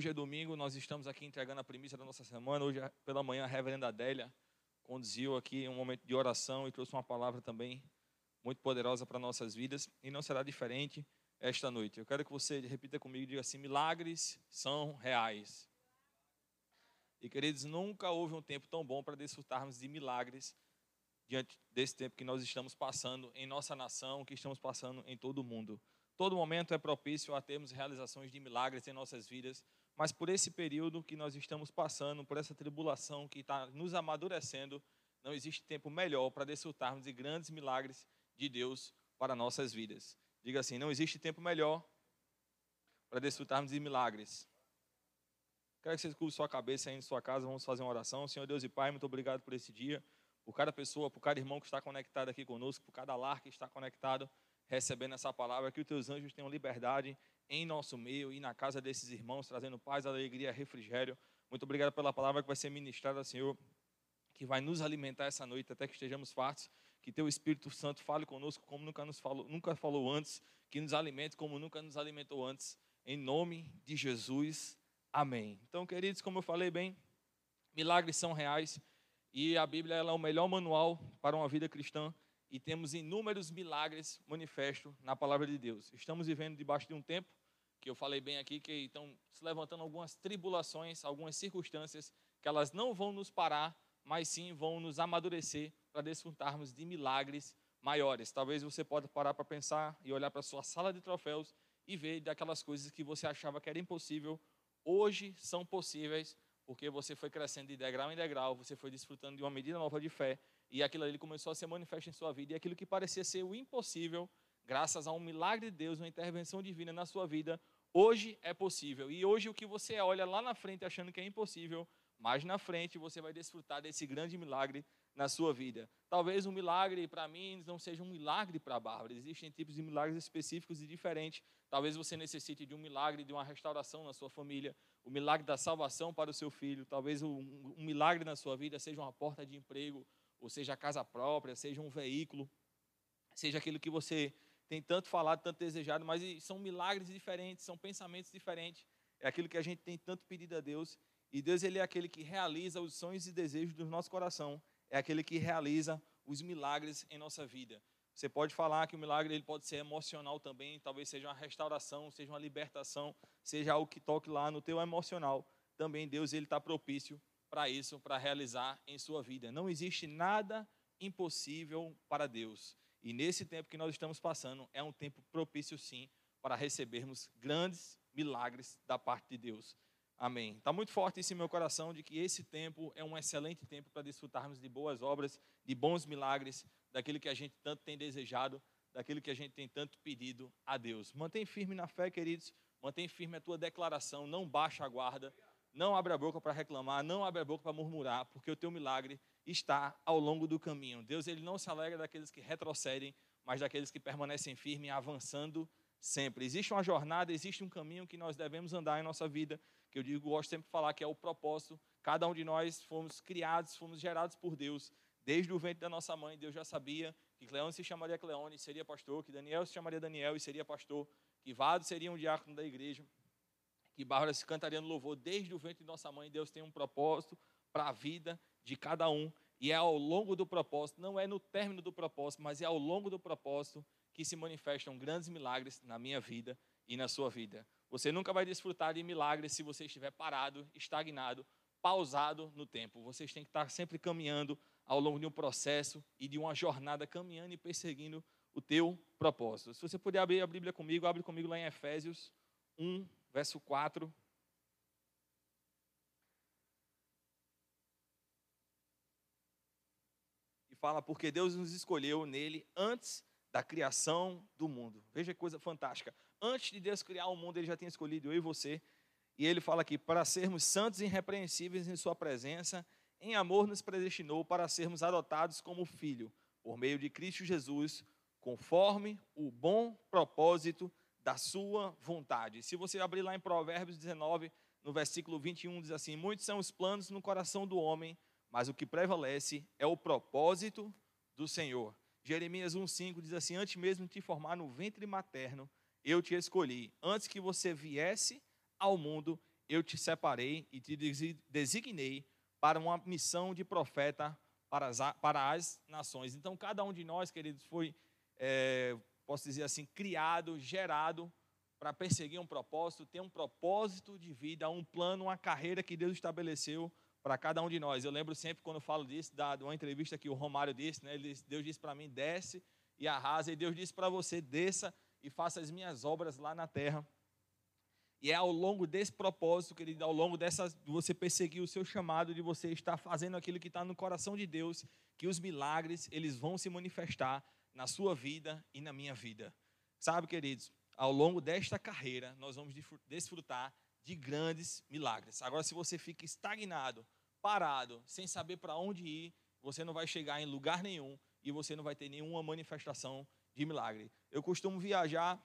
hoje é domingo, nós estamos aqui entregando a primícia da nossa semana. Hoje pela manhã a reverenda Adélia conduziu aqui um momento de oração e trouxe uma palavra também muito poderosa para nossas vidas e não será diferente esta noite. Eu quero que você repita comigo e diga assim: milagres são reais. E queridos, nunca houve um tempo tão bom para desfrutarmos de milagres diante desse tempo que nós estamos passando em nossa nação, que estamos passando em todo o mundo. Todo momento é propício a termos realizações de milagres em nossas vidas, mas por esse período que nós estamos passando, por essa tribulação que está nos amadurecendo, não existe tempo melhor para desfrutarmos de grandes milagres de Deus para nossas vidas. Diga assim: não existe tempo melhor para desfrutarmos de milagres. Quero que você curva sua cabeça aí em sua casa, vamos fazer uma oração. Senhor Deus e Pai, muito obrigado por esse dia, por cada pessoa, por cada irmão que está conectado aqui conosco, por cada lar que está conectado recebendo essa palavra, que os teus anjos tenham liberdade em nosso meio e na casa desses irmãos, trazendo paz, alegria, refrigério. Muito obrigado pela palavra que vai ser ministrada, Senhor, que vai nos alimentar essa noite até que estejamos fartos. Que teu Espírito Santo fale conosco como nunca nos falou, nunca falou antes, que nos alimente como nunca nos alimentou antes. Em nome de Jesus. Amém. Então, queridos, como eu falei bem, milagres são reais e a Bíblia é o melhor manual para uma vida cristã e temos inúmeros milagres manifestos na palavra de Deus. Estamos vivendo debaixo de um tempo que eu falei bem aqui que estão se levantando algumas tribulações, algumas circunstâncias que elas não vão nos parar, mas sim vão nos amadurecer para desfrutarmos de milagres maiores. Talvez você possa parar para pensar e olhar para a sua sala de troféus e ver daquelas coisas que você achava que era impossível, hoje são possíveis, porque você foi crescendo de degrau em degrau, você foi desfrutando de uma medida nova de fé e aquilo ali começou a ser manifesto em sua vida. E aquilo que parecia ser o impossível, graças a um milagre de Deus, uma intervenção divina na sua vida, hoje é possível. E hoje o que você olha lá na frente achando que é impossível, mais na frente você vai desfrutar desse grande milagre na sua vida. Talvez um milagre para mim não seja um milagre para a Bárbara. Existem tipos de milagres específicos e diferentes. Talvez você necessite de um milagre de uma restauração na sua família, o milagre da salvação para o seu filho. Talvez um, um milagre na sua vida seja uma porta de emprego, ou seja a casa própria, seja um veículo, seja aquilo que você tem tanto falado, tanto desejado, mas são milagres diferentes, são pensamentos diferentes. É aquilo que a gente tem tanto pedido a Deus. E Deus ele é aquele que realiza os sonhos e desejos do nosso coração. É aquele que realiza os milagres em nossa vida. Você pode falar que o milagre ele pode ser emocional também, talvez seja uma restauração, seja uma libertação, seja algo que toque lá no teu emocional. Também Deus ele está propício para isso, para realizar em sua vida. Não existe nada impossível para Deus. E nesse tempo que nós estamos passando, é um tempo propício, sim, para recebermos grandes milagres da parte de Deus. Amém. Está muito forte isso em meu coração de que esse tempo é um excelente tempo para desfrutarmos de boas obras, de bons milagres, daquilo que a gente tanto tem desejado, daquilo que a gente tem tanto pedido a Deus. Mantém firme na fé, queridos. Mantém firme a tua declaração, não baixa a guarda. Não abre a boca para reclamar, não abre a boca para murmurar, porque o teu milagre está ao longo do caminho. Deus ele não se alegra daqueles que retrocedem, mas daqueles que permanecem firmes, avançando sempre. Existe uma jornada, existe um caminho que nós devemos andar em nossa vida, que eu digo, gosto sempre de falar que é o propósito. Cada um de nós fomos criados, fomos gerados por Deus. Desde o ventre da nossa mãe, Deus já sabia que Cleone se chamaria Cleone seria pastor, que Daniel se chamaria Daniel e seria pastor, que Vado seria um diácono da igreja que Bárbara se cantaria no louvor desde o ventre de nossa mãe. Deus tem um propósito para a vida de cada um. E é ao longo do propósito, não é no término do propósito, mas é ao longo do propósito que se manifestam grandes milagres na minha vida e na sua vida. Você nunca vai desfrutar de milagres se você estiver parado, estagnado, pausado no tempo. Vocês têm que estar sempre caminhando ao longo de um processo e de uma jornada, caminhando e perseguindo o teu propósito. Se você puder abrir a Bíblia comigo, abre comigo lá em Efésios 1, verso 4. Fala, porque Deus nos escolheu nele antes da criação do mundo. Veja que coisa fantástica. Antes de Deus criar o mundo, ele já tinha escolhido eu e você. E ele fala aqui, para sermos santos e irrepreensíveis em sua presença, em amor nos predestinou para sermos adotados como filho, por meio de Cristo Jesus, conforme o bom propósito da sua vontade. Se você abrir lá em Provérbios 19, no versículo 21, diz assim: Muitos são os planos no coração do homem, mas o que prevalece é o propósito do Senhor. Jeremias 1,5 diz assim: Antes mesmo de te formar no ventre materno, eu te escolhi. Antes que você viesse ao mundo, eu te separei e te designei para uma missão de profeta para as, para as nações. Então, cada um de nós, queridos, foi, é, posso dizer assim, criado, gerado para perseguir um propósito, ter um propósito de vida, um plano, uma carreira que Deus estabeleceu para cada um de nós. Eu lembro sempre quando falo disso, da, de uma entrevista que o Romário disse, né? Deus disse para mim, desce e arrasa, e Deus disse para você, desça e faça as minhas obras lá na terra. E é ao longo desse propósito, querido, ao longo dessa, de você perseguir o seu chamado, de você estar fazendo aquilo que está no coração de Deus, que os milagres, eles vão se manifestar na sua vida e na minha vida. Sabe, queridos, ao longo desta carreira, nós vamos desfrutar de grandes milagres. Agora, se você fica estagnado, parado, sem saber para onde ir, você não vai chegar em lugar nenhum e você não vai ter nenhuma manifestação de milagre. Eu costumo viajar,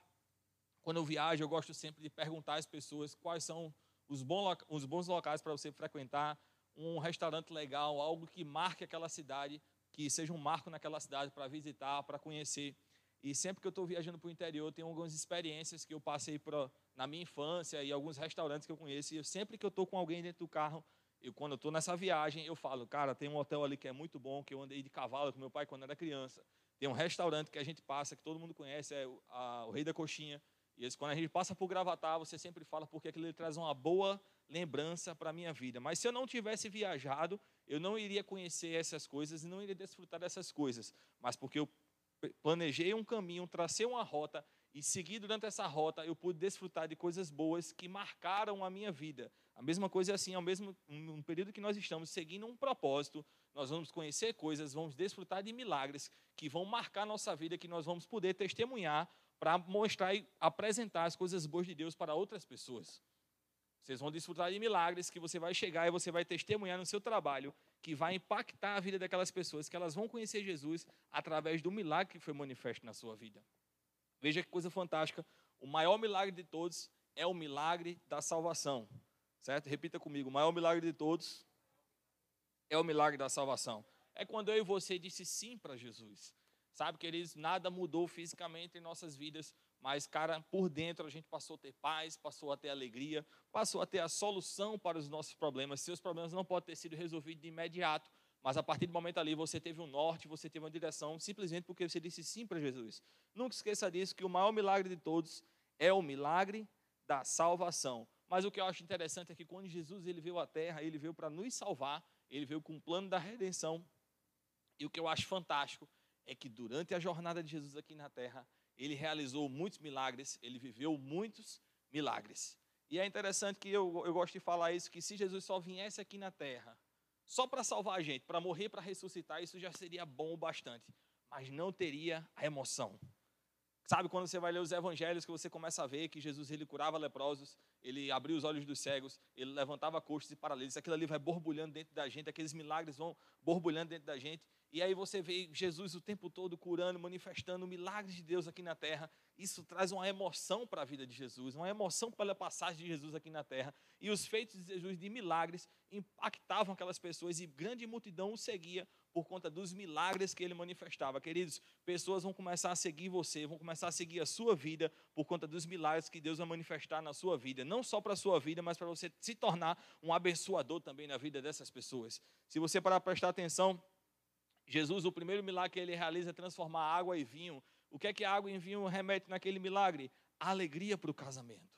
quando eu viajo, eu gosto sempre de perguntar às pessoas quais são os bons, locais para você frequentar, um restaurante legal, algo que marque aquela cidade, que seja um marco naquela cidade para visitar, para conhecer. E sempre que eu estou viajando para o interior, tem algumas experiências que eu passei pra, na minha infância e alguns restaurantes que eu conheço. E sempre que eu estou com alguém dentro do carro, eu, quando eu estou nessa viagem, eu falo, cara, tem um hotel ali que é muito bom, que eu andei de cavalo com meu pai quando era criança. Tem um restaurante que a gente passa, que todo mundo conhece, é o, a, o Rei da Coxinha. E esse, quando a gente passa por Gravatar, você sempre fala porque aquilo traz uma boa lembrança para a minha vida. Mas se eu não tivesse viajado, eu não iria conhecer essas coisas e não iria desfrutar dessas coisas. Mas porque eu planejei um caminho, tracei uma rota e segui durante essa rota, eu pude desfrutar de coisas boas que marcaram a minha vida. A mesma coisa é assim, ao mesmo um período que nós estamos seguindo um propósito, nós vamos conhecer coisas, vamos desfrutar de milagres que vão marcar a nossa vida, que nós vamos poder testemunhar para mostrar e apresentar as coisas boas de Deus para outras pessoas. Vocês vão desfrutar de milagres que você vai chegar e você vai testemunhar no seu trabalho, que vai impactar a vida daquelas pessoas, que elas vão conhecer Jesus através do milagre que foi manifesto na sua vida. Veja que coisa fantástica. O maior milagre de todos é o milagre da salvação. Certo? Repita comigo. O maior milagre de todos é o milagre da salvação. É quando eu e você disse sim para Jesus. Sabe, queridos, nada mudou fisicamente em nossas vidas, mas, cara, por dentro a gente passou a ter paz, passou a ter alegria, passou a ter a solução para os nossos problemas. Seus problemas não podem ter sido resolvidos de imediato, mas a partir do momento ali você teve um norte, você teve uma direção, simplesmente porque você disse sim para Jesus. Nunca esqueça disso, que o maior milagre de todos é o milagre da salvação. Mas o que eu acho interessante é que quando Jesus ele veio à terra, ele veio para nos salvar, ele veio com o plano da redenção. E o que eu acho fantástico é que durante a jornada de Jesus aqui na terra, ele realizou muitos milagres, ele viveu muitos milagres. E é interessante que eu, eu gosto de falar isso, que se Jesus só viesse aqui na terra, só para salvar a gente, para morrer, para ressuscitar, isso já seria bom o bastante. Mas não teria a emoção. Sabe quando você vai ler os evangelhos que você começa a ver que Jesus ele curava leprosos, ele abria os olhos dos cegos, ele levantava coxos e paralíticos, aquilo ali vai borbulhando dentro da gente, aqueles milagres vão borbulhando dentro da gente, e aí você vê Jesus o tempo todo curando, manifestando milagres de Deus aqui na terra. Isso traz uma emoção para a vida de Jesus, uma emoção pela passagem de Jesus aqui na terra. E os feitos de Jesus de milagres impactavam aquelas pessoas e grande multidão o seguia por conta dos milagres que ele manifestava. Queridos, pessoas vão começar a seguir você, vão começar a seguir a sua vida por conta dos milagres que Deus vai manifestar na sua vida. Não só para a sua vida, mas para você se tornar um abençoador também na vida dessas pessoas. Se você parar para prestar atenção, Jesus, o primeiro milagre que ele realiza é transformar água em vinho. O que é que água em vinho remete naquele milagre? Alegria para o casamento.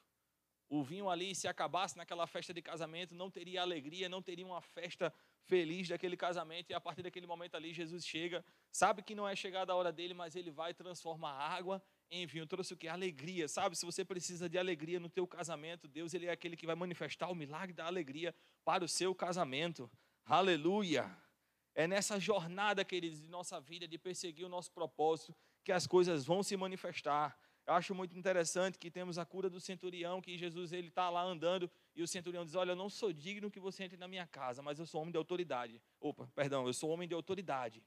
O vinho ali, se acabasse naquela festa de casamento, não teria alegria, não teria uma festa feliz daquele casamento. E a partir daquele momento ali, Jesus chega, sabe que não é chegada a hora dele, mas ele vai transformar água em vinho. Trouxe o que? Alegria, sabe? Se você precisa de alegria no teu casamento, Deus ele é aquele que vai manifestar o milagre da alegria para o seu casamento. Aleluia! É nessa jornada, queridos, de nossa vida, de perseguir o nosso propósito, que as coisas vão se manifestar. Eu acho muito interessante que temos a cura do centurião, que Jesus ele está lá andando e o centurião diz: Olha, eu não sou digno que você entre na minha casa, mas eu sou homem de autoridade. Opa, perdão, eu sou homem de autoridade.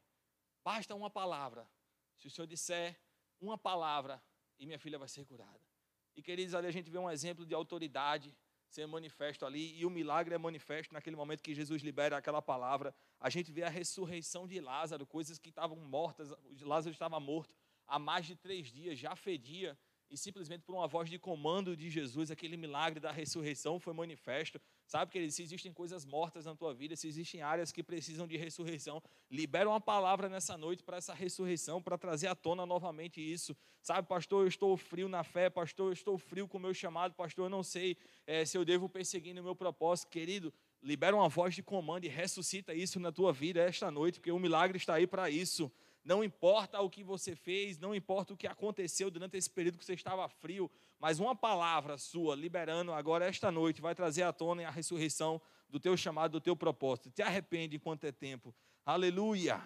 Basta uma palavra. Se o senhor disser uma palavra, e minha filha vai ser curada. E queridos, ali a gente vê um exemplo de autoridade ser manifesto ali, e o milagre é manifesto naquele momento que Jesus libera aquela palavra. A gente vê a ressurreição de Lázaro, coisas que estavam mortas, Lázaro estava morto há mais de três dias, já fedia, e simplesmente por uma voz de comando de Jesus, aquele milagre da ressurreição foi manifesto. Sabe, que se existem coisas mortas na tua vida, se existem áreas que precisam de ressurreição, libera uma palavra nessa noite para essa ressurreição, para trazer à tona novamente isso. Sabe, pastor, eu estou frio na fé, pastor, eu estou frio com o meu chamado, pastor, eu não sei é, se eu devo perseguir no meu propósito. Querido, libera uma voz de comando e ressuscita isso na tua vida esta noite, porque o milagre está aí para isso. Não importa o que você fez, não importa o que aconteceu durante esse período que você estava frio, mas uma palavra sua liberando agora esta noite vai trazer à tona a ressurreição do teu chamado, do teu propósito. Te arrepende enquanto é tempo. Aleluia.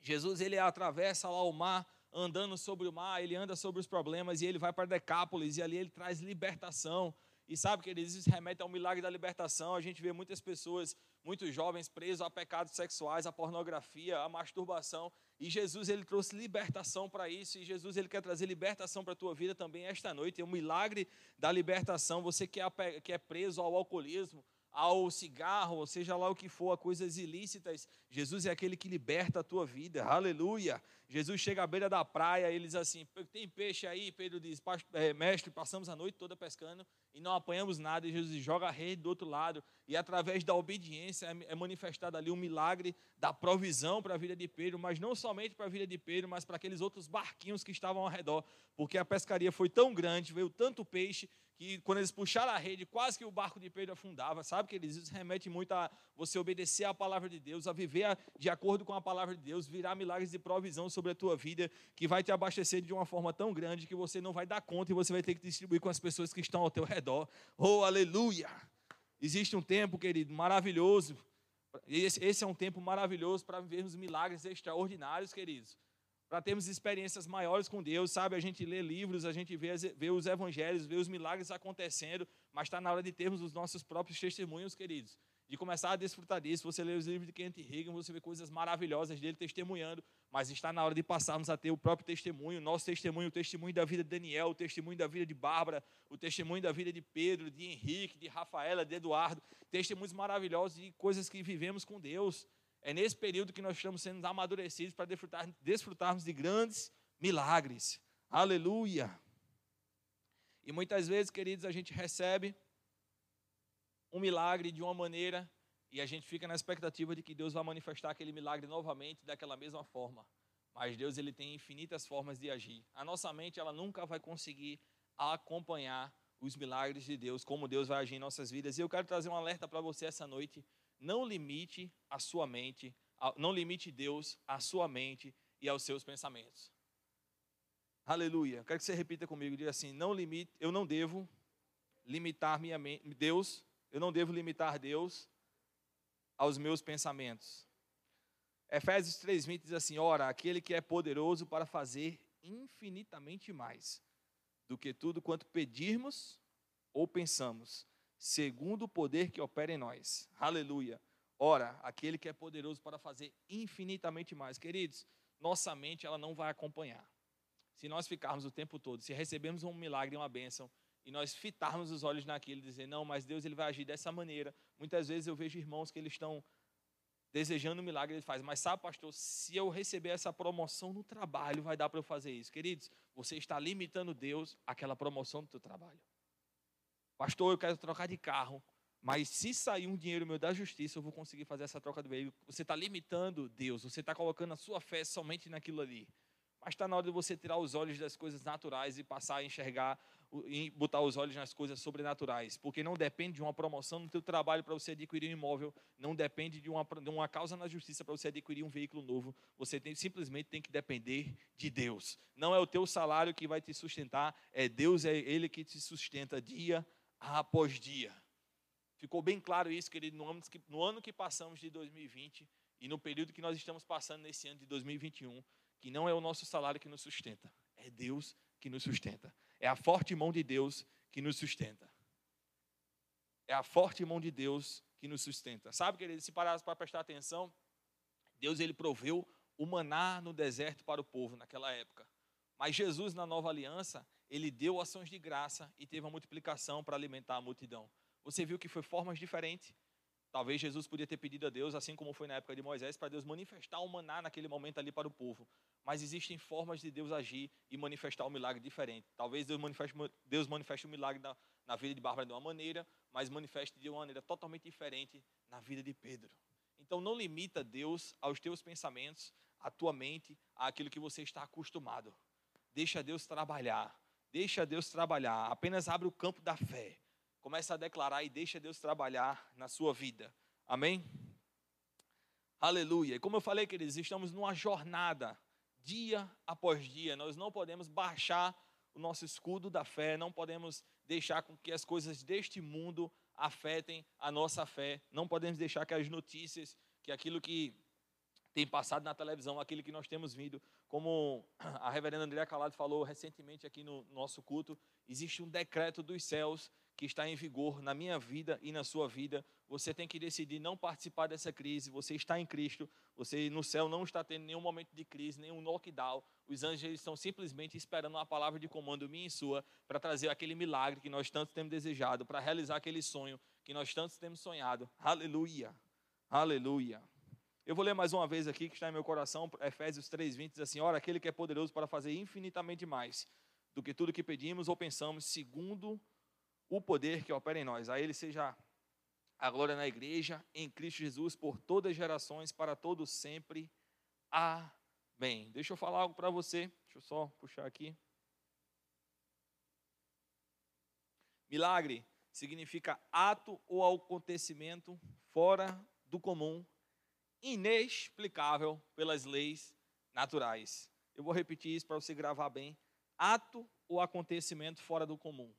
Jesus ele atravessa lá o mar, andando sobre o mar, ele anda sobre os problemas e ele vai para Decápolis e ali ele traz libertação. E sabe que eles remetem ao milagre da libertação. A gente vê muitas pessoas, muitos jovens presos a pecados sexuais, a pornografia, a masturbação. E Jesus ele trouxe libertação para isso. E Jesus ele quer trazer libertação para a tua vida também esta noite. É um milagre da libertação. Você que é, que é preso ao alcoolismo, ao cigarro, ou seja lá o que for, a coisas ilícitas. Jesus é aquele que liberta a tua vida. Aleluia. Jesus chega à beira da praia e assim: Tem peixe aí? Pedro diz: é, Mestre, passamos a noite toda pescando e não apanhamos nada. E Jesus joga a rede do outro lado. E através da obediência é, é manifestado ali um milagre da provisão para a vida de Pedro, mas não somente para a vida de Pedro, mas para aqueles outros barquinhos que estavam ao redor, porque a pescaria foi tão grande, veio tanto peixe que quando eles puxaram a rede, quase que o barco de Pedro afundava. Sabe que eles isso remete muito a você obedecer à palavra de Deus, a viver de acordo com a palavra de Deus, virar milagres de provisão sobre a tua vida, que vai te abastecer de uma forma tão grande que você não vai dar conta e você vai ter que distribuir com as pessoas que estão ao teu redor. Oh, aleluia! Existe um tempo, querido, maravilhoso. Esse, esse é um tempo maravilhoso para vivermos milagres extraordinários, queridos para termos experiências maiores com Deus, sabe? A gente lê livros, a gente vê, vê os evangelhos, vê os milagres acontecendo, mas está na hora de termos os nossos próprios testemunhos, queridos. De começar a desfrutar disso. Você lê os livros de Kent Reagan, você vê coisas maravilhosas dele testemunhando, mas está na hora de passarmos a ter o próprio testemunho, nosso testemunho, o testemunho da vida de Daniel, o testemunho da vida de Bárbara, o testemunho da vida de Pedro, de Henrique, de Rafaela, de Eduardo, testemunhos maravilhosos de coisas que vivemos com Deus. É nesse período que nós estamos sendo amadurecidos para desfrutar, desfrutarmos de grandes milagres. Aleluia! E muitas vezes, queridos, a gente recebe um milagre de uma maneira e a gente fica na expectativa de que Deus vai manifestar aquele milagre novamente daquela mesma forma. Mas Deus ele tem infinitas formas de agir. A nossa mente ela nunca vai conseguir acompanhar os milagres de Deus, como Deus vai agir em nossas vidas. E eu quero trazer um alerta para você essa noite não limite a sua mente, não limite Deus à sua mente e aos seus pensamentos. Aleluia. Quero que você repita comigo, diga assim: não limite, eu não devo limitar minha mente, Deus, eu não devo limitar Deus aos meus pensamentos. Efésios 3:20 diz assim: Ora, aquele que é poderoso para fazer infinitamente mais do que tudo quanto pedirmos ou pensamos, segundo o poder que opera em nós. Aleluia. Ora, aquele que é poderoso para fazer infinitamente mais. Queridos, nossa mente ela não vai acompanhar. Se nós ficarmos o tempo todo, se recebemos um milagre, uma bênção, e nós fitarmos os olhos naquilo e dizer, não, mas Deus ele vai agir dessa maneira. Muitas vezes eu vejo irmãos que eles estão desejando um milagre, ele faz, mas sabe, pastor, se eu receber essa promoção no trabalho, vai dar para eu fazer isso. Queridos, você está limitando Deus àquela promoção do teu trabalho. Pastor, eu quero trocar de carro, mas se sair um dinheiro meu da justiça, eu vou conseguir fazer essa troca do veículo. Você está limitando Deus, você está colocando a sua fé somente naquilo ali. Mas está na hora de você tirar os olhos das coisas naturais e passar a enxergar e botar os olhos nas coisas sobrenaturais. Porque não depende de uma promoção no teu trabalho para você adquirir um imóvel, não depende de uma, de uma causa na justiça para você adquirir um veículo novo. Você tem, simplesmente tem que depender de Deus. Não é o teu salário que vai te sustentar, é Deus, é Ele que te sustenta dia após dia. Ficou bem claro isso, querido, no ano, que, no ano que passamos de 2020 e no período que nós estamos passando nesse ano de 2021, que não é o nosso salário que nos sustenta, é Deus que nos sustenta. É a forte mão de Deus que nos sustenta. É a forte mão de Deus que nos sustenta. Sabe, querido, se parasse para prestar atenção, Deus ele proveu o maná no deserto para o povo naquela época. Mas Jesus, na nova aliança, ele deu ações de graça e teve uma multiplicação para alimentar a multidão. Você viu que foi formas diferentes. Talvez Jesus podia ter pedido a Deus, assim como foi na época de Moisés, para Deus manifestar o maná naquele momento ali para o povo. Mas existem formas de Deus agir e manifestar um milagre diferente. Talvez Deus manifeste, Deus manifeste um milagre na, na vida de Bárbara de uma maneira, mas manifeste de uma maneira totalmente diferente na vida de Pedro. Então não limita Deus aos teus pensamentos, à tua mente, àquilo que você está acostumado. Deixa Deus trabalhar. Deixa Deus trabalhar. Apenas abre o campo da fé. Começa a declarar e deixa Deus trabalhar na sua vida. Amém? Aleluia. E como eu falei, queridos, estamos numa jornada, dia após dia. Nós não podemos baixar o nosso escudo da fé, não podemos deixar com que as coisas deste mundo afetem a nossa fé. Não podemos deixar que as notícias, que aquilo que tem passado na televisão, aquilo que nós temos vindo, como a reverenda Andréa Calado falou recentemente aqui no nosso culto, existe um decreto dos céus que está em vigor na minha vida e na sua vida. Você tem que decidir não participar dessa crise. Você está em Cristo. Você no céu não está tendo nenhum momento de crise, nenhum lockdown. Os anjos estão simplesmente esperando uma palavra de comando minha e sua para trazer aquele milagre que nós tanto temos desejado, para realizar aquele sonho que nós tanto temos sonhado. Aleluia. Aleluia. Eu vou ler mais uma vez aqui, que está em meu coração, Efésios 3,20, diz assim, Ora, aquele que é poderoso para fazer infinitamente mais do que tudo que pedimos ou pensamos, segundo o poder que opera em nós. A Ele seja a glória na igreja, em Cristo Jesus, por todas as gerações, para todos sempre. Amém. Deixa eu falar algo para você, deixa eu só puxar aqui. Milagre significa ato ou acontecimento fora do comum inexplicável pelas leis naturais. Eu vou repetir isso para você gravar bem. Ato ou acontecimento fora do comum.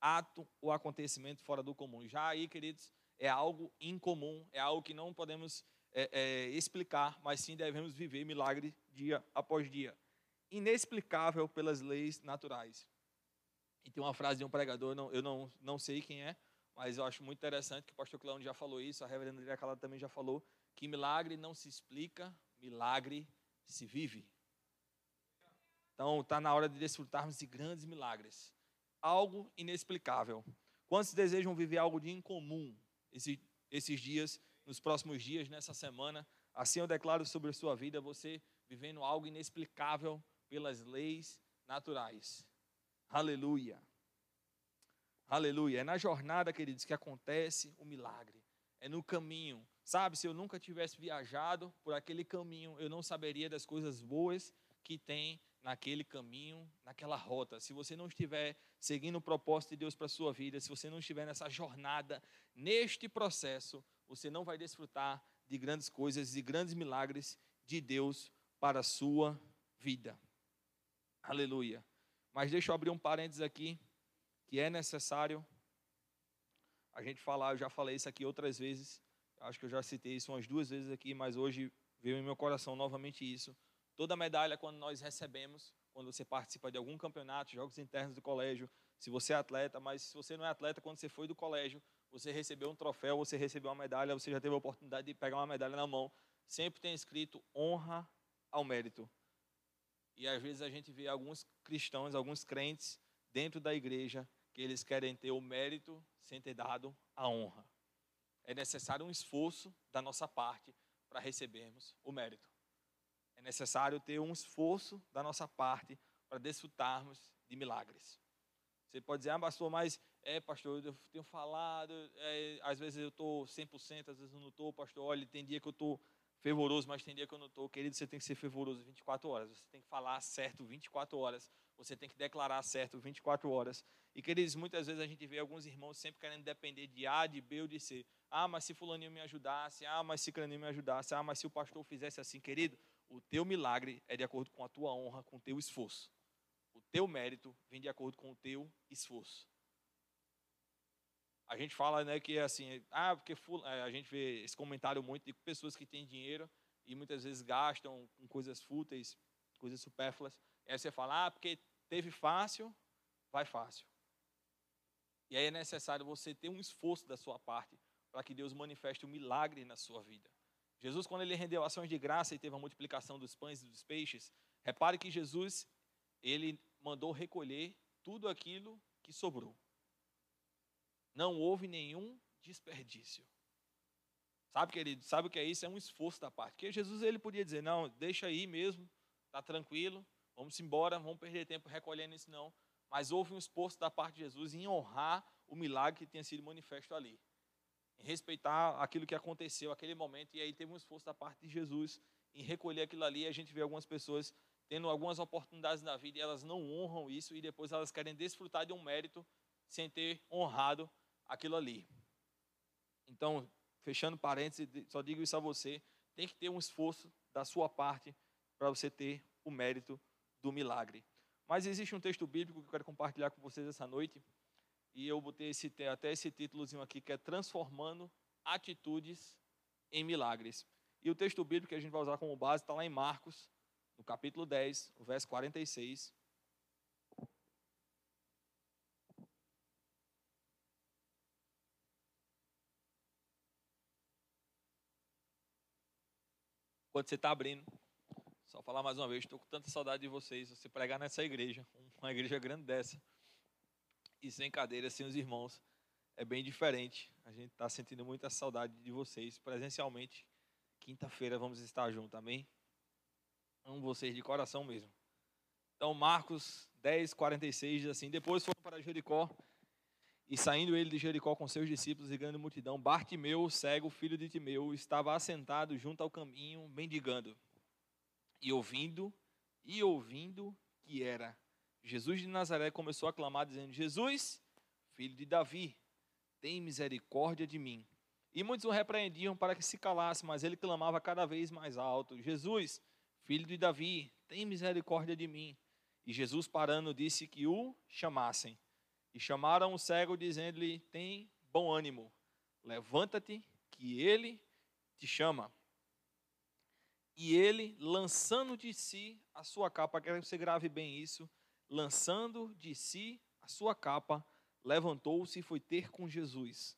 Ato ou acontecimento fora do comum. Já aí, queridos, é algo incomum, é algo que não podemos é, é, explicar, mas sim devemos viver milagre dia após dia. Inexplicável pelas leis naturais. E tem uma frase de um pregador, não, eu não, não sei quem é, mas eu acho muito interessante que o pastor Cleão já falou isso, a reverenda André Calado também já falou, que milagre não se explica, milagre se vive. Então, está na hora de desfrutarmos de grandes milagres. Algo inexplicável. Quantos desejam viver algo de incomum esse, esses dias, nos próximos dias, nessa semana? Assim eu declaro sobre a sua vida, você vivendo algo inexplicável pelas leis naturais. Aleluia. Aleluia. É na jornada, queridos, que acontece o milagre. É no caminho Sabe, se eu nunca tivesse viajado por aquele caminho, eu não saberia das coisas boas que tem naquele caminho, naquela rota. Se você não estiver seguindo o propósito de Deus para a sua vida, se você não estiver nessa jornada, neste processo, você não vai desfrutar de grandes coisas e grandes milagres de Deus para a sua vida. Aleluia. Mas deixa eu abrir um parênteses aqui, que é necessário a gente falar, eu já falei isso aqui outras vezes, acho que eu já citei isso umas duas vezes aqui, mas hoje veio em meu coração novamente isso. Toda medalha, quando nós recebemos, quando você participa de algum campeonato, jogos internos do colégio, se você é atleta, mas se você não é atleta, quando você foi do colégio, você recebeu um troféu, você recebeu uma medalha, você já teve a oportunidade de pegar uma medalha na mão, sempre tem escrito honra ao mérito. E às vezes a gente vê alguns cristãos, alguns crentes dentro da igreja que eles querem ter o mérito sem ter dado a honra é necessário um esforço da nossa parte para recebermos o mérito. É necessário ter um esforço da nossa parte para desfrutarmos de milagres. Você pode dizer, ah, pastor, mas é, pastor, eu tenho falado, é, às vezes eu estou 100%, às vezes eu não estou, pastor, olha, tem dia que eu estou fervoroso, mas tem dia que eu não estou. Querido, você tem que ser fervoroso 24 horas, você tem que falar certo 24 horas, você tem que declarar certo 24 horas. E, queridos, muitas vezes a gente vê alguns irmãos sempre querendo depender de A, de B ou de C. Ah, mas se fulaninho me ajudasse, ah, mas se craninho me ajudasse, ah, mas se o pastor fizesse assim, querido, o teu milagre é de acordo com a tua honra, com o teu esforço. O teu mérito vem de acordo com o teu esforço. A gente fala, né, que é assim, ah, porque é, a gente vê esse comentário muito de pessoas que têm dinheiro e muitas vezes gastam com coisas fúteis, coisas supérfluas. Aí você fala, ah, porque teve fácil, vai fácil. E aí é necessário você ter um esforço da sua parte para que Deus manifeste um milagre na sua vida. Jesus, quando ele rendeu ações de graça e teve a multiplicação dos pães e dos peixes, repare que Jesus, ele mandou recolher tudo aquilo que sobrou. Não houve nenhum desperdício. Sabe, querido, sabe o que é isso? É um esforço da parte. Porque Jesus ele podia dizer, não, deixa aí mesmo, tá tranquilo, vamos embora, vamos perder tempo recolhendo isso não. Mas houve um esforço da parte de Jesus em honrar o milagre que tinha sido manifesto ali. Em respeitar aquilo que aconteceu, aquele momento, e aí teve um esforço da parte de Jesus em recolher aquilo ali. E a gente vê algumas pessoas tendo algumas oportunidades na vida e elas não honram isso e depois elas querem desfrutar de um mérito sem ter honrado aquilo ali. Então, fechando parênteses, só digo isso a você: tem que ter um esforço da sua parte para você ter o mérito do milagre. Mas existe um texto bíblico que eu quero compartilhar com vocês essa noite, e eu botei esse, até esse títulozinho aqui, que é Transformando Atitudes em Milagres. E o texto bíblico que a gente vai usar como base está lá em Marcos, no capítulo 10, o verso 46. Quando você está abrindo, só falar mais uma vez, estou com tanta saudade de vocês. Você pregar nessa igreja, uma igreja grande dessa, e sem cadeira, sem os irmãos, é bem diferente. A gente está sentindo muita saudade de vocês presencialmente. Quinta-feira vamos estar juntos, amém? Amo vocês de coração mesmo. Então, Marcos 10, 46 diz assim: Depois foram para Jericó, e saindo ele de Jericó com seus discípulos e grande multidão, Bartimeu, cego, filho de Timeu, estava assentado junto ao caminho, mendigando. E ouvindo, e ouvindo que era Jesus de Nazaré, começou a clamar, dizendo: Jesus, filho de Davi, tem misericórdia de mim. E muitos o repreendiam para que se calasse, mas ele clamava cada vez mais alto: Jesus, filho de Davi, tem misericórdia de mim. E Jesus, parando, disse que o chamassem. E chamaram o cego, dizendo-lhe: Tem bom ânimo, levanta-te, que ele te chama. E ele, lançando de si a sua capa, quero que você grave bem isso, lançando de si a sua capa, levantou-se e foi ter com Jesus.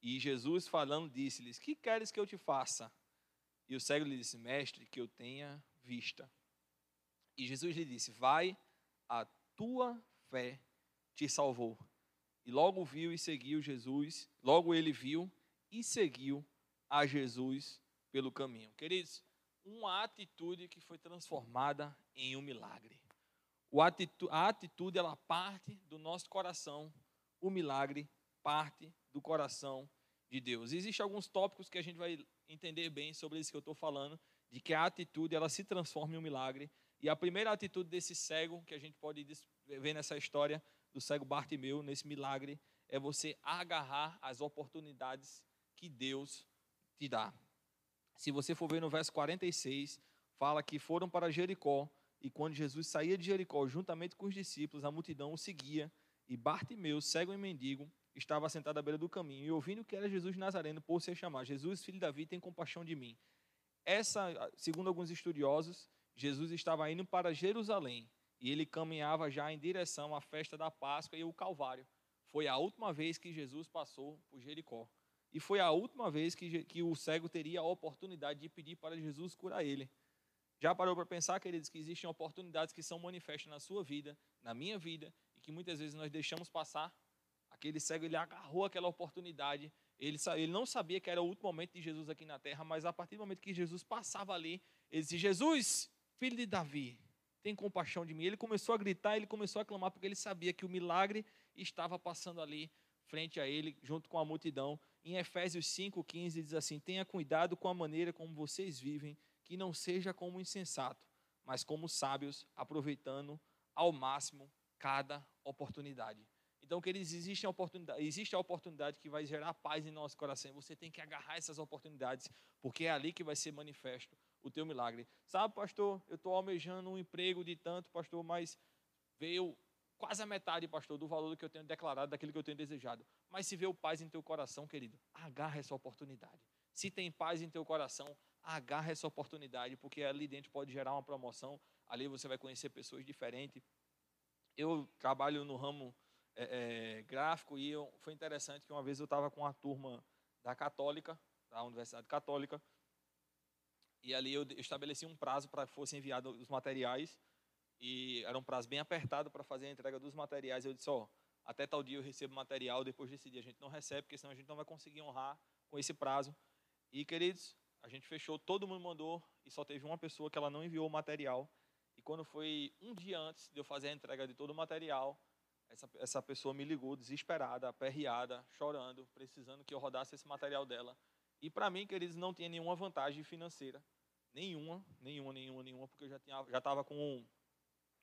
E Jesus, falando, disse-lhes: Que queres que eu te faça? E o cego lhe disse: Mestre, que eu tenha vista. E Jesus lhe disse: Vai, a tua fé te salvou. E logo viu e seguiu Jesus, logo ele viu e seguiu a Jesus pelo caminho. Queridos, uma atitude que foi transformada em um milagre. a atitude ela parte do nosso coração, o milagre parte do coração de Deus. Existem alguns tópicos que a gente vai entender bem sobre isso que eu estou falando, de que a atitude ela se transforma em um milagre. E a primeira atitude desse cego que a gente pode ver nessa história do cego Bartimeu, nesse milagre, é você agarrar as oportunidades que Deus te dá. Se você for ver no verso 46, fala que foram para Jericó, e quando Jesus saía de Jericó, juntamente com os discípulos, a multidão o seguia, e Bartimeu, cego e mendigo, estava sentado à beira do caminho, e ouvindo que era Jesus Nazareno, por se chamar, Jesus, filho de Davi, tem compaixão de mim. Essa, segundo alguns estudiosos, Jesus estava indo para Jerusalém, e ele caminhava já em direção à festa da Páscoa e o Calvário. Foi a última vez que Jesus passou por Jericó. E foi a última vez que, que o cego teria a oportunidade de pedir para Jesus curar ele. Já parou para pensar, queridos, que existem oportunidades que são manifestas na sua vida, na minha vida, e que muitas vezes nós deixamos passar? Aquele cego, ele agarrou aquela oportunidade, ele, ele não sabia que era o último momento de Jesus aqui na terra, mas a partir do momento que Jesus passava ali, ele disse: Jesus, filho de Davi, tem compaixão de mim. Ele começou a gritar, ele começou a clamar, porque ele sabia que o milagre estava passando ali, frente a ele, junto com a multidão. Em Efésios 5,15 diz assim: Tenha cuidado com a maneira como vocês vivem, que não seja como insensato, mas como sábios, aproveitando ao máximo cada oportunidade. Então, queridos, existe a oportunidade, existe a oportunidade que vai gerar paz em nosso coração. Você tem que agarrar essas oportunidades, porque é ali que vai ser manifesto o teu milagre. Sabe, pastor, eu estou almejando um emprego de tanto, pastor, mas veio quase a metade, pastor, do valor que eu tenho declarado, daquilo que eu tenho desejado. Mas se vê o paz em teu coração, querido, agarra essa oportunidade. Se tem paz em teu coração, agarra essa oportunidade, porque ali dentro pode gerar uma promoção, ali você vai conhecer pessoas diferentes. Eu trabalho no ramo é, é, gráfico e eu, foi interessante que uma vez eu estava com uma turma da Católica, da Universidade Católica, e ali eu estabeleci um prazo para que fossem enviados os materiais e era um prazo bem apertado para fazer a entrega dos materiais. Eu disse, ó, até tal dia eu recebo material, depois desse dia a gente não recebe, porque senão a gente não vai conseguir honrar com esse prazo. E, queridos, a gente fechou, todo mundo mandou, e só teve uma pessoa que ela não enviou o material. E quando foi um dia antes de eu fazer a entrega de todo o material, essa, essa pessoa me ligou desesperada, aperreada, chorando, precisando que eu rodasse esse material dela. E para mim, queridos, não tinha nenhuma vantagem financeira. Nenhuma, nenhuma, nenhuma, nenhuma, porque eu já estava já com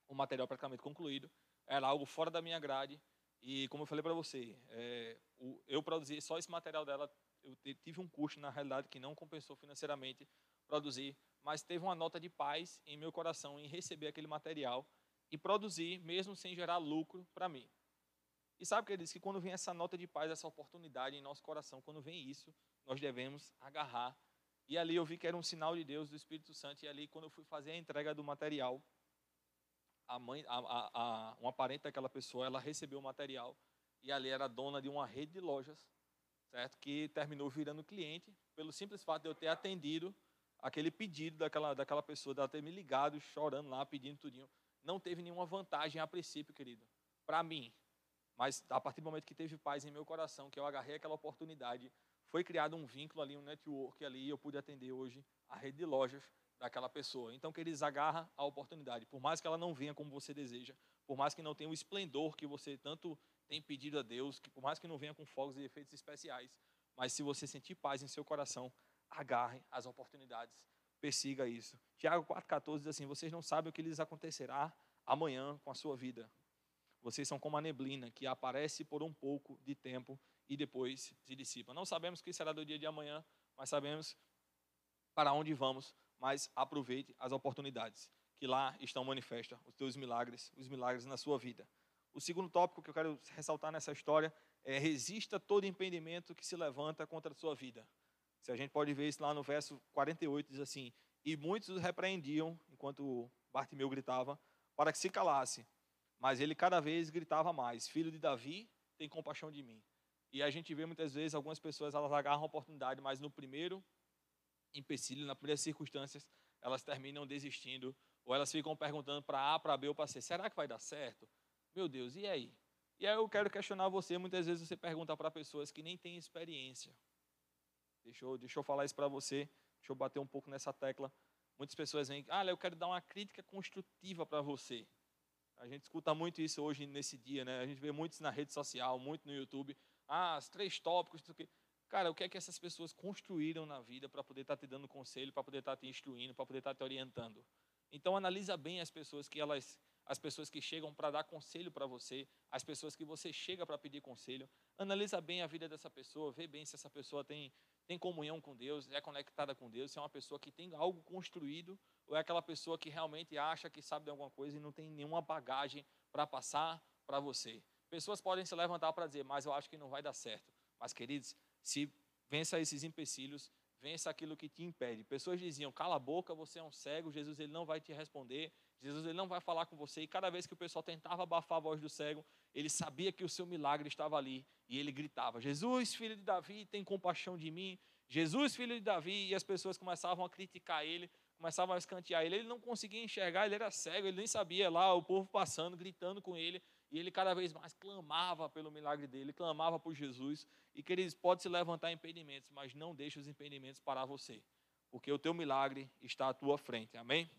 o material praticamente concluído. Era algo fora da minha grade. E como eu falei para você, é, o, eu produzi só esse material dela. Eu tive um custo, na realidade, que não compensou financeiramente produzir, mas teve uma nota de paz em meu coração em receber aquele material e produzir, mesmo sem gerar lucro para mim. E sabe que ele disse que quando vem essa nota de paz, essa oportunidade em nosso coração, quando vem isso, nós devemos agarrar. E ali eu vi que era um sinal de Deus, do Espírito Santo, e ali quando eu fui fazer a entrega do material, a mãe, a, a, a, uma parente daquela pessoa, ela recebeu o material e ali era dona de uma rede de lojas, certo? Que terminou virando cliente pelo simples fato de eu ter atendido aquele pedido daquela, daquela pessoa, dela ter me ligado, chorando lá, pedindo tudinho. Não teve nenhuma vantagem a princípio, querido, para mim. Mas a partir do momento que teve paz em meu coração, que eu agarrei aquela oportunidade, foi criado um vínculo ali, um network ali, e eu pude atender hoje a rede de lojas daquela pessoa. Então, que eles agarram a oportunidade, por mais que ela não venha como você deseja, por mais que não tenha o esplendor que você tanto tem pedido a Deus, que por mais que não venha com fogos e efeitos especiais, mas se você sentir paz em seu coração, agarre as oportunidades, persiga isso. Tiago 4,14 diz assim: Vocês não sabem o que lhes acontecerá amanhã com a sua vida. Vocês são como a neblina que aparece por um pouco de tempo e depois se dissipa. Não sabemos o que será do dia de amanhã, mas sabemos para onde vamos mas aproveite as oportunidades que lá estão manifestas, os teus milagres, os milagres na sua vida. O segundo tópico que eu quero ressaltar nessa história é resista todo impedimento que se levanta contra a sua vida. Se a gente pode ver isso lá no verso 48, diz assim: E muitos os repreendiam, enquanto Bartimeu gritava, para que se calasse. Mas ele cada vez gritava mais: Filho de Davi, tem compaixão de mim. E a gente vê muitas vezes algumas pessoas elas agarram a oportunidade, mas no primeiro empecilho, nas primeiras circunstâncias, elas terminam desistindo, ou elas ficam perguntando para A, para B ou para C: será que vai dar certo? Meu Deus, e aí? E aí eu quero questionar você. Muitas vezes você pergunta para pessoas que nem têm experiência. Deixa eu, deixa eu falar isso para você. Deixa eu bater um pouco nessa tecla. Muitas pessoas vêm, ah, eu quero dar uma crítica construtiva para você. A gente escuta muito isso hoje nesse dia, né? A gente vê muito isso na rede social, muito no YouTube. Ah, os três tópicos, isso aqui. Cara, o que é que essas pessoas construíram na vida para poder estar tá te dando conselho, para poder estar tá te instruindo, para poder estar tá te orientando? Então analisa bem as pessoas que elas, as pessoas que chegam para dar conselho para você, as pessoas que você chega para pedir conselho. Analisa bem a vida dessa pessoa, vê bem se essa pessoa tem tem comunhão com Deus, é conectada com Deus, se é uma pessoa que tem algo construído ou é aquela pessoa que realmente acha que sabe de alguma coisa e não tem nenhuma bagagem para passar para você. Pessoas podem se levantar para dizer, mas eu acho que não vai dar certo. Mas, queridos, se vença esses empecilhos, vença aquilo que te impede. Pessoas diziam: "Cala a boca, você é um cego, Jesus ele não vai te responder, Jesus ele não vai falar com você". E cada vez que o pessoal tentava abafar a voz do cego, ele sabia que o seu milagre estava ali e ele gritava: "Jesus, filho de Davi, tem compaixão de mim". Jesus, filho de Davi, e as pessoas começavam a criticar ele, começavam a escantear ele. Ele não conseguia enxergar, ele era cego, ele nem sabia lá, o povo passando, gritando com ele. E ele cada vez mais clamava pelo milagre dele, clamava por Jesus. E queridos, pode se levantar impedimentos, mas não deixe os impedimentos parar você, porque o teu milagre está à tua frente. Amém?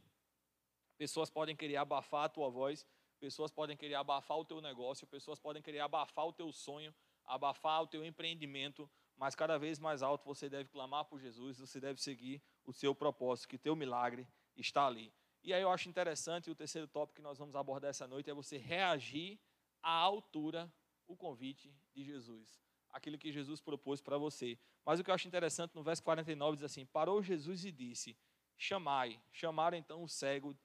Pessoas podem querer abafar a tua voz, pessoas podem querer abafar o teu negócio, pessoas podem querer abafar o teu sonho, abafar o teu empreendimento, mas cada vez mais alto você deve clamar por Jesus, você deve seguir o seu propósito, que teu milagre está ali. E aí eu acho interessante, o terceiro tópico que nós vamos abordar essa noite é você reagir à altura o convite de Jesus. Aquilo que Jesus propôs para você. Mas o que eu acho interessante no verso 49 diz assim: Parou Jesus e disse: Chamai. Chamaram então o cego,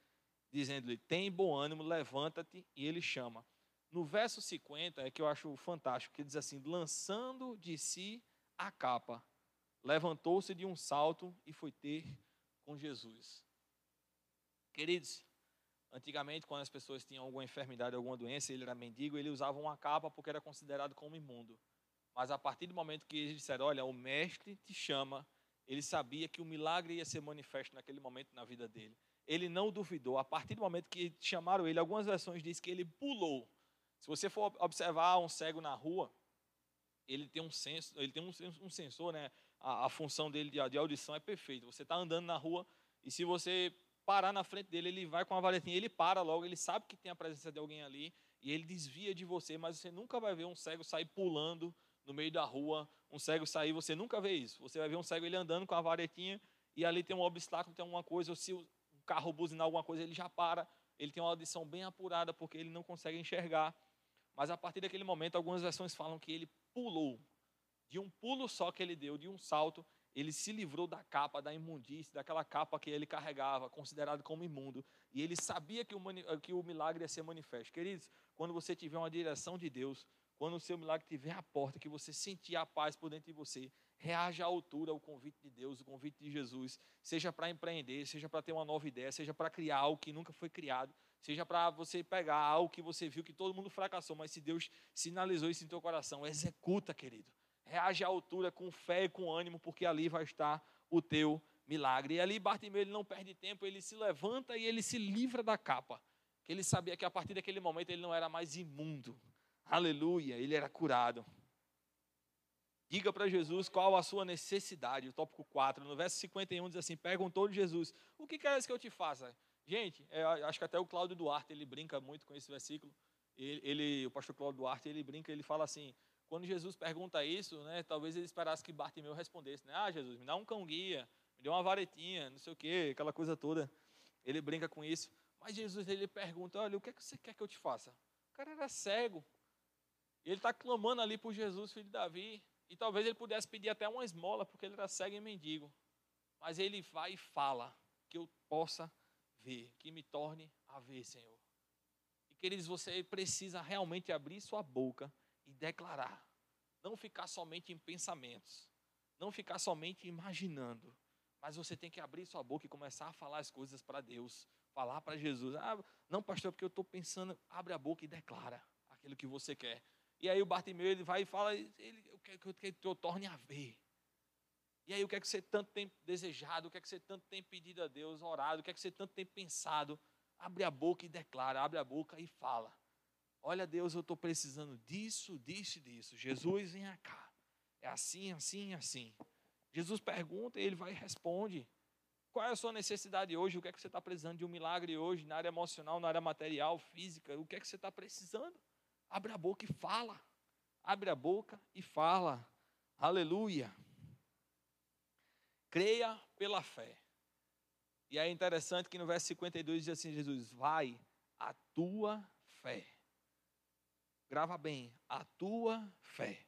dizendo-lhe: Tem bom ânimo, levanta-te. E ele chama. No verso 50 é que eu acho fantástico, que diz assim: Lançando de si a capa, levantou-se de um salto e foi ter com Jesus. Queridos, antigamente, quando as pessoas tinham alguma enfermidade, alguma doença, ele era mendigo, ele usava uma capa porque era considerado como imundo. Mas a partir do momento que eles disseram, olha, o mestre te chama, ele sabia que o milagre ia ser manifesto naquele momento na vida dele. Ele não duvidou. A partir do momento que chamaram ele, algumas versões dizem que ele pulou. Se você for observar um cego na rua, ele tem um senso, ele tem um, um sensor, né? A, a, função dele de, de audição é perfeita. Você está andando na rua e se você parar na frente dele, ele vai com a varetinha, ele para logo, ele sabe que tem a presença de alguém ali e ele desvia de você, mas você nunca vai ver um cego sair pulando no meio da rua, um cego sair, você nunca vê isso. Você vai ver um cego ele andando com a varetinha e ali tem um obstáculo, tem alguma coisa, ou se o carro buzinar alguma coisa, ele já para, ele tem uma audição bem apurada porque ele não consegue enxergar. Mas a partir daquele momento, algumas versões falam que ele pulou. De um pulo só que ele deu, de um salto, ele se livrou da capa, da imundície, daquela capa que ele carregava, considerado como imundo. E ele sabia que o, que o milagre ia ser manifesto. Queridos, quando você tiver uma direção de Deus, quando o seu milagre estiver à porta, que você sentir a paz por dentro de você, reaja à altura ao convite de Deus, o convite de Jesus, seja para empreender, seja para ter uma nova ideia, seja para criar algo que nunca foi criado, seja para você pegar algo que você viu que todo mundo fracassou, mas se Deus sinalizou isso em teu coração, executa, querido. Reage à altura com fé e com ânimo, porque ali vai estar o teu milagre. E ali Bartimeu ele não perde tempo, ele se levanta e ele se livra da capa. Que ele sabia que a partir daquele momento ele não era mais imundo. Aleluia, ele era curado. Diga para Jesus qual a sua necessidade. O tópico 4, no verso 51 diz assim: Perguntou Jesus: O que queres que eu te faça? Gente, é, acho que até o Cláudio Duarte ele brinca muito com esse versículo. Ele, ele, o pastor Cláudio Duarte ele brinca, ele fala assim: quando Jesus pergunta isso, né, talvez ele esperasse que Bartimeu respondesse: né, Ah, Jesus, me dá um cão guia, me dê uma varetinha, não sei o quê, aquela coisa toda. Ele brinca com isso. Mas Jesus ele pergunta: Olha, o que, é que você quer que eu te faça? O cara era cego. Ele está clamando ali por Jesus, filho de Davi. E talvez ele pudesse pedir até uma esmola, porque ele era cego e mendigo. Mas ele vai e fala que eu possa ver, que me torne a ver, Senhor. E queridos, você precisa realmente abrir sua boca e declarar. Não ficar somente em pensamentos. Não ficar somente imaginando. Mas você tem que abrir sua boca e começar a falar as coisas para Deus. Falar para Jesus. Ah, não, pastor, porque eu estou pensando. Abre a boca e declara aquilo que você quer. E aí o Bartimeu ele vai e fala, ele, eu quero que eu, eu torne a ver. E aí o que é que você tanto tem desejado, o que é que você tanto tem pedido a Deus, orado, o que é que você tanto tem pensado? Abre a boca e declara, abre a boca e fala. Olha, Deus, eu estou precisando disso, disso e disso. Jesus, vem cá. É assim, assim, assim. Jesus pergunta e ele vai e responde. Qual é a sua necessidade hoje? O que é que você está precisando de um milagre hoje, na área emocional, na área material, física? O que é que você está precisando? Abre a boca e fala. Abre a boca e fala. Aleluia. Creia pela fé. E é interessante que no verso 52 diz assim: Jesus, vai a tua fé. Grava bem, a tua fé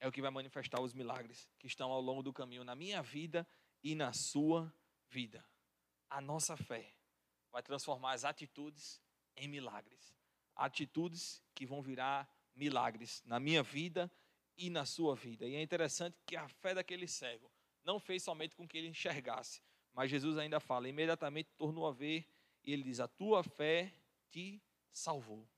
é o que vai manifestar os milagres que estão ao longo do caminho na minha vida e na sua vida. A nossa fé vai transformar as atitudes em milagres atitudes que vão virar milagres na minha vida e na sua vida. E é interessante que a fé daquele cego não fez somente com que ele enxergasse, mas Jesus ainda fala, imediatamente tornou a ver e ele diz: A tua fé te salvou.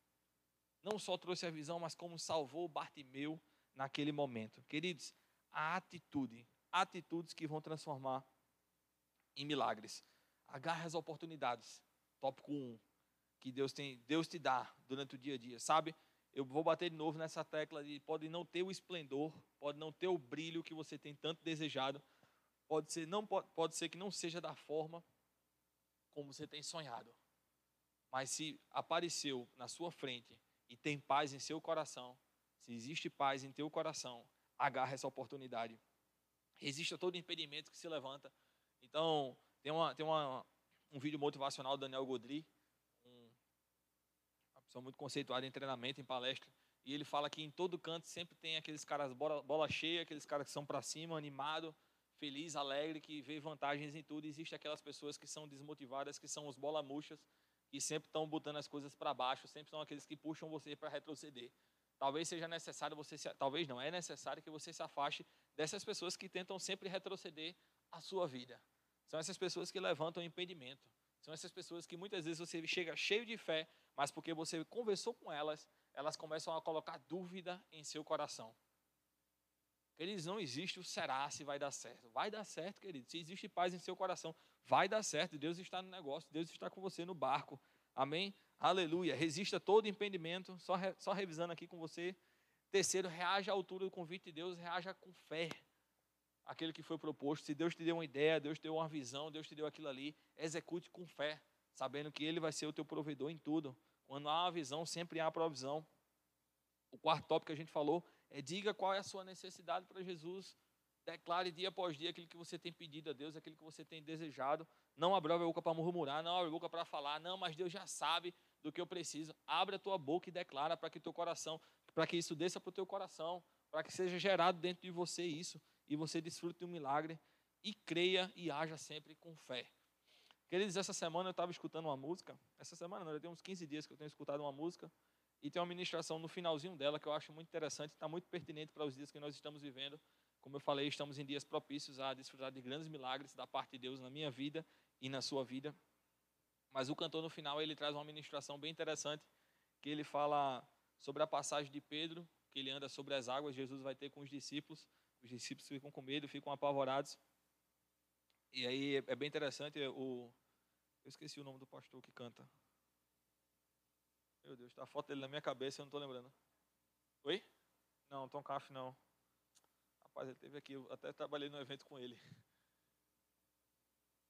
Não só trouxe a visão, mas como salvou Bartimeu naquele momento. Queridos, a atitude, atitudes que vão transformar em milagres. Agarre as oportunidades. Tópico 1 que Deus tem, Deus te dá durante o dia a dia, sabe? Eu vou bater de novo nessa tecla de pode não ter o esplendor, pode não ter o brilho que você tem tanto desejado, pode ser não pode, pode ser que não seja da forma como você tem sonhado. Mas se apareceu na sua frente e tem paz em seu coração, se existe paz em teu coração, agarra essa oportunidade. Resista todo impedimento que se levanta. Então, tem, uma, tem uma, um vídeo motivacional do Daniel Godry, são muito conceituados em treinamento, em palestra. E ele fala que em todo canto sempre tem aqueles caras bola, bola cheia, aqueles caras que são para cima, animado, feliz, alegre, que vê vantagens em tudo. Existem aquelas pessoas que são desmotivadas, que são os bola murchas, que sempre estão botando as coisas para baixo, sempre são aqueles que puxam você para retroceder. Talvez seja necessário você, se, talvez não, é necessário que você se afaste dessas pessoas que tentam sempre retroceder a sua vida. São essas pessoas que levantam impedimento. São essas pessoas que muitas vezes você chega cheio de fé, mas porque você conversou com elas, elas começam a colocar dúvida em seu coração. Queridos, não existe o será se vai dar certo. Vai dar certo, querido. Se existe paz em seu coração, vai dar certo. Deus está no negócio, Deus está com você no barco. Amém? Aleluia. Resista todo impedimento. Só, re, só revisando aqui com você. Terceiro, reaja à altura do convite de Deus, reaja com fé. Aquele que foi proposto. Se Deus te deu uma ideia, Deus te deu uma visão, Deus te deu aquilo ali, execute com fé, sabendo que Ele vai ser o teu provedor em tudo. Quando há uma visão, sempre há provisão. O quarto tópico que a gente falou é diga qual é a sua necessidade para Jesus. Declare dia após dia aquilo que você tem pedido a Deus, aquilo que você tem desejado. Não abra a boca para murmurar, não abra a boca para falar, não, mas Deus já sabe do que eu preciso. Abre a tua boca e declara para que teu coração, para que isso desça para o teu coração, para que seja gerado dentro de você isso e você desfrute de um milagre e creia e haja sempre com fé. Queridos, essa semana eu estava escutando uma música. Essa semana não, já tem uns 15 dias que eu tenho escutado uma música. E tem uma ministração no finalzinho dela que eu acho muito interessante, está muito pertinente para os dias que nós estamos vivendo. Como eu falei, estamos em dias propícios a desfrutar de grandes milagres da parte de Deus na minha vida e na sua vida. Mas o cantor no final ele traz uma ministração bem interessante, que ele fala sobre a passagem de Pedro, que ele anda sobre as águas, Jesus vai ter com os discípulos. Os discípulos ficam com medo, ficam apavorados. E aí é bem interessante o eu esqueci o nome do pastor que canta. Meu Deus, está a foto dele na minha cabeça, eu não estou lembrando. Oi? Não, Tom Caff não. Rapaz, ele teve aqui, eu até trabalhei no evento com ele.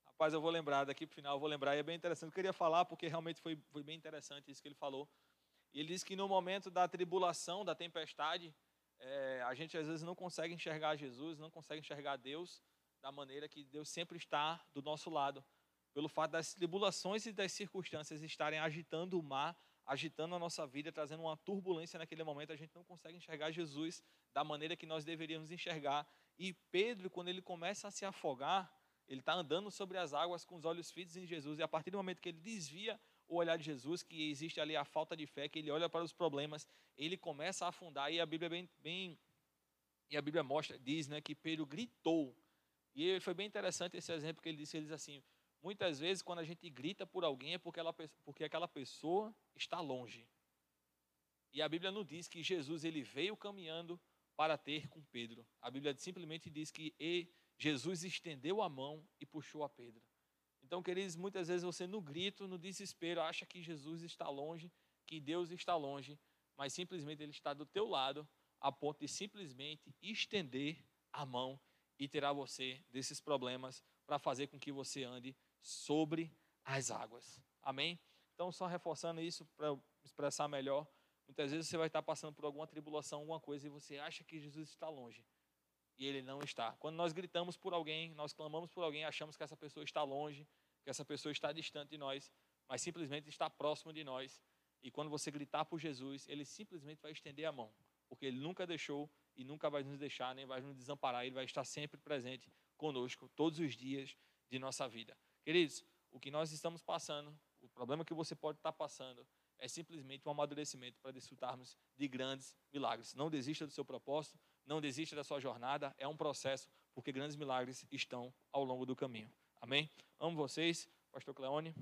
Rapaz, eu vou lembrar, daqui para o final eu vou lembrar, e é bem interessante. Eu queria falar porque realmente foi, foi bem interessante isso que ele falou. E ele disse que no momento da tribulação, da tempestade, é, a gente às vezes não consegue enxergar Jesus, não consegue enxergar Deus da maneira que Deus sempre está do nosso lado pelo fato das tribulações e das circunstâncias estarem agitando o mar, agitando a nossa vida, trazendo uma turbulência naquele momento, a gente não consegue enxergar Jesus da maneira que nós deveríamos enxergar. E Pedro, quando ele começa a se afogar, ele está andando sobre as águas com os olhos fitos em Jesus, e a partir do momento que ele desvia o olhar de Jesus, que existe ali a falta de fé, que ele olha para os problemas, ele começa a afundar, e a Bíblia bem, bem e a Bíblia mostra, diz, né, que Pedro gritou. E foi bem interessante esse exemplo que ele disse, ele diz assim: Muitas vezes, quando a gente grita por alguém, é porque, ela, porque aquela pessoa está longe. E a Bíblia não diz que Jesus ele veio caminhando para ter com Pedro. A Bíblia simplesmente diz que Jesus estendeu a mão e puxou a Pedro. Então, queridos, muitas vezes você no grito, no desespero, acha que Jesus está longe, que Deus está longe, mas simplesmente Ele está do teu lado, a ponto de simplesmente estender a mão e tirar você desses problemas para fazer com que você ande sobre as águas. Amém? Então, só reforçando isso para expressar melhor. Muitas vezes você vai estar passando por alguma tribulação, alguma coisa, e você acha que Jesus está longe. E ele não está. Quando nós gritamos por alguém, nós clamamos por alguém, achamos que essa pessoa está longe, que essa pessoa está distante de nós, mas simplesmente está próximo de nós. E quando você gritar por Jesus, ele simplesmente vai estender a mão, porque ele nunca deixou e nunca vai nos deixar, nem vai nos desamparar, ele vai estar sempre presente conosco todos os dias de nossa vida. Queridos, o que nós estamos passando, o problema que você pode estar passando, é simplesmente um amadurecimento para desfrutarmos de grandes milagres. Não desista do seu propósito, não desista da sua jornada, é um processo, porque grandes milagres estão ao longo do caminho. Amém? Amo vocês, Pastor Cleone.